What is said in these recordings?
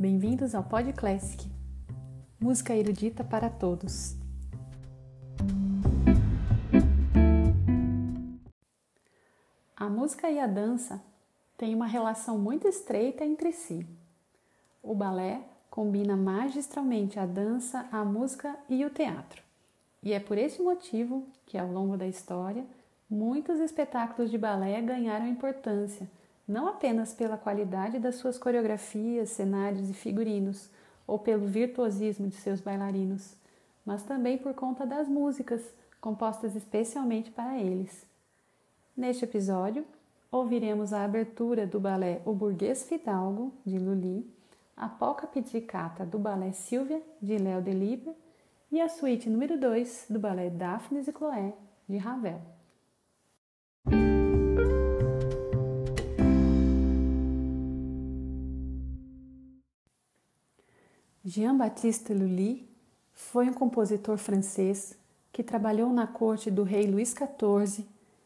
Bem-vindos ao Pod Classic, música erudita para todos. A música e a dança têm uma relação muito estreita entre si. O balé combina magistralmente a dança, a música e o teatro. E é por esse motivo que, ao longo da história, muitos espetáculos de balé ganharam importância não apenas pela qualidade das suas coreografias, cenários e figurinos, ou pelo virtuosismo de seus bailarinos, mas também por conta das músicas compostas especialmente para eles. Neste episódio, ouviremos a abertura do balé O Burguês Fidalgo, de Lully, a polca pizzicata do balé Silvia, de Léo Delibes, e a suíte número 2 do balé Daphnis e Chloé, de Ravel. Jean-Baptiste Lully foi um compositor francês que trabalhou na corte do rei Luís XIV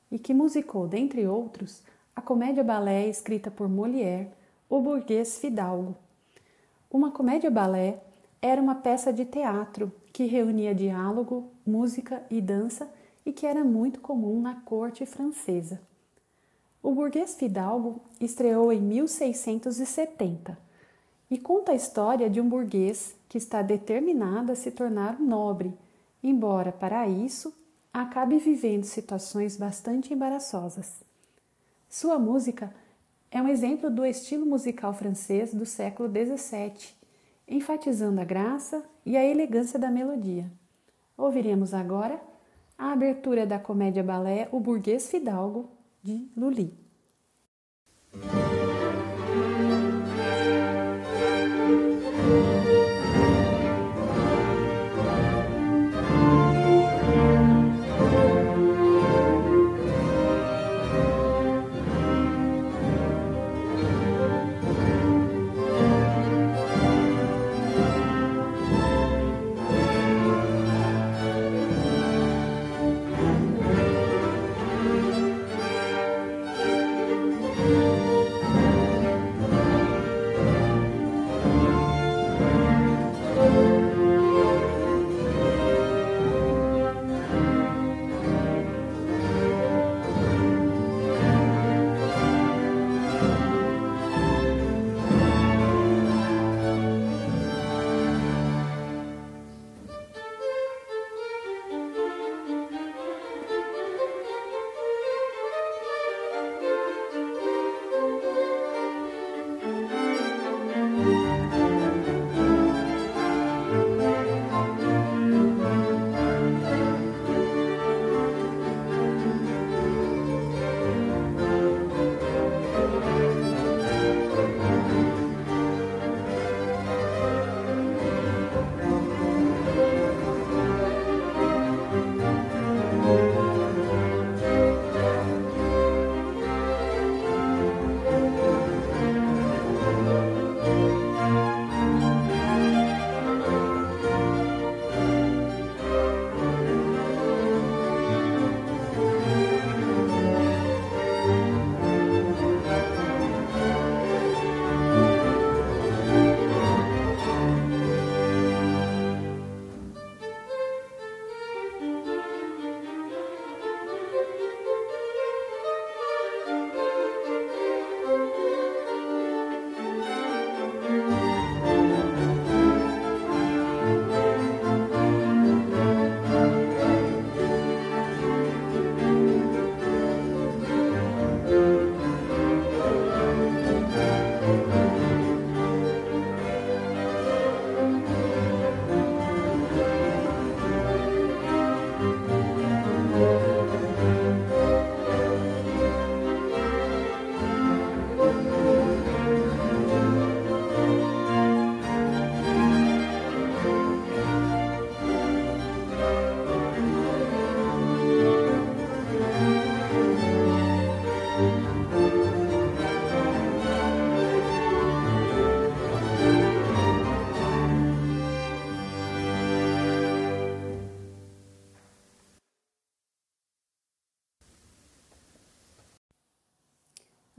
e que musicou, dentre outros, a comédia-balé escrita por Molière, O Burguês Fidalgo. Uma comédia-balé era uma peça de teatro que reunia diálogo, música e dança e que era muito comum na corte francesa. O Burguês Fidalgo estreou em 1670 e conta a história de um burguês que está determinado a se tornar um nobre, embora para isso acabe vivendo situações bastante embaraçosas. Sua música é um exemplo do estilo musical francês do século XVII, enfatizando a graça e a elegância da melodia. Ouviremos agora a abertura da comédia-balé O Burguês Fidalgo, de Lully.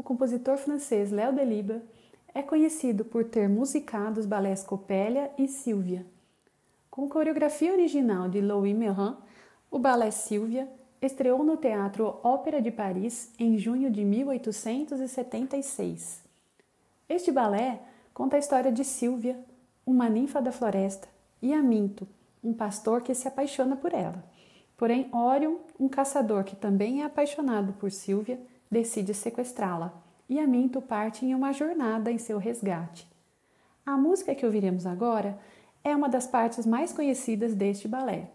O compositor francês Léo Delibes é conhecido por ter musicado os balés Copélia e Silvia. Com coreografia original de Louis Merin, o balé Silvia estreou no Teatro Ópera de Paris em junho de 1876. Este balé conta a história de Silvia, uma ninfa da floresta, e Aminto, um pastor que se apaixona por ela. Porém, Orion, um caçador que também é apaixonado por Silvia, decide sequestrá-la e Aminto parte em uma jornada em seu resgate. A música que ouviremos agora é uma das partes mais conhecidas deste balé.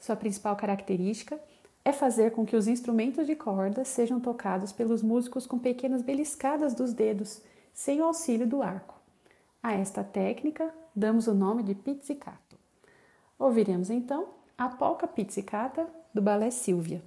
Sua principal característica é fazer com que os instrumentos de corda sejam tocados pelos músicos com pequenas beliscadas dos dedos, sem o auxílio do arco. A esta técnica damos o nome de pizzicato. Ouviremos então a polca pizzicata do balé Silvia.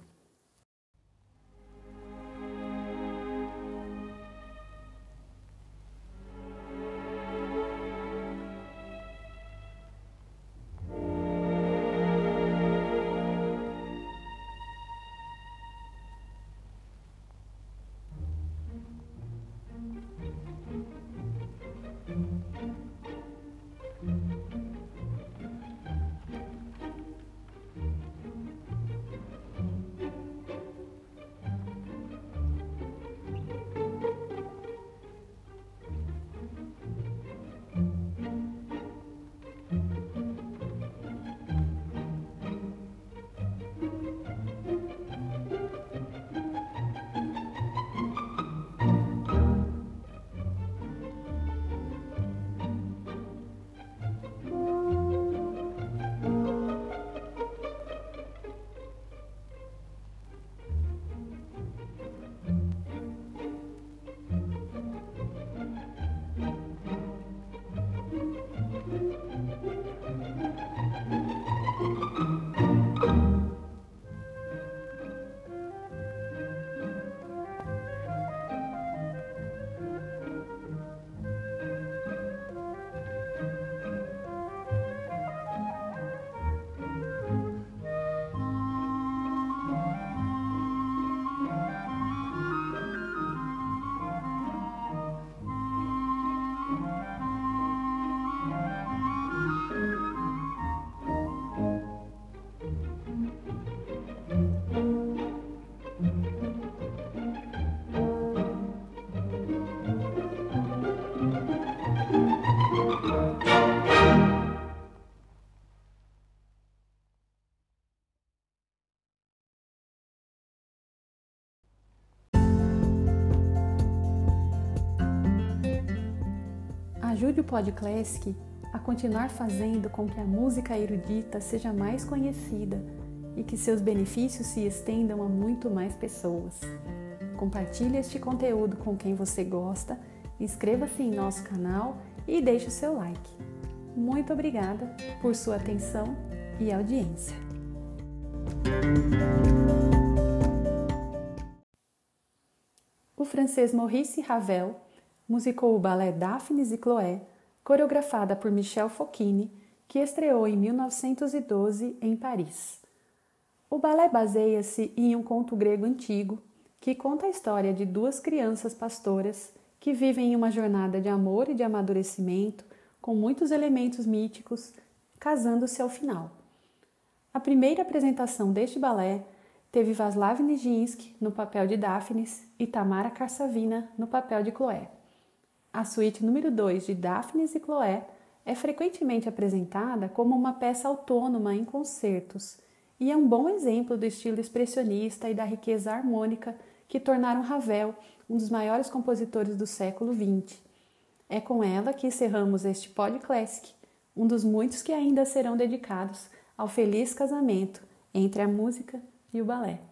Ajude o Podclassic a continuar fazendo com que a música erudita seja mais conhecida e que seus benefícios se estendam a muito mais pessoas. Compartilhe este conteúdo com quem você gosta, inscreva-se em nosso canal e deixe o seu like. Muito obrigada por sua atenção e audiência. O francês Maurice Ravel musicou o balé Daphnis e Chloé, coreografada por Michel Focchini, que estreou em 1912 em Paris. O balé baseia-se em um conto grego antigo que conta a história de duas crianças pastoras que vivem em uma jornada de amor e de amadurecimento com muitos elementos míticos, casando-se ao final. A primeira apresentação deste balé teve Vaslav Nijinsky no papel de Daphnis e Tamara Karsavina no papel de Chloé. A suíte número 2 de Daphnis e Chloé é frequentemente apresentada como uma peça autônoma em concertos e é um bom exemplo do estilo expressionista e da riqueza harmônica que tornaram Ravel um dos maiores compositores do século XX. É com ela que encerramos este podcast, um dos muitos que ainda serão dedicados ao feliz casamento entre a música e o balé.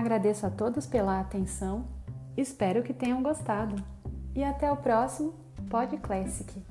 Agradeço a todos pela atenção, espero que tenham gostado e até o próximo Pod Classic.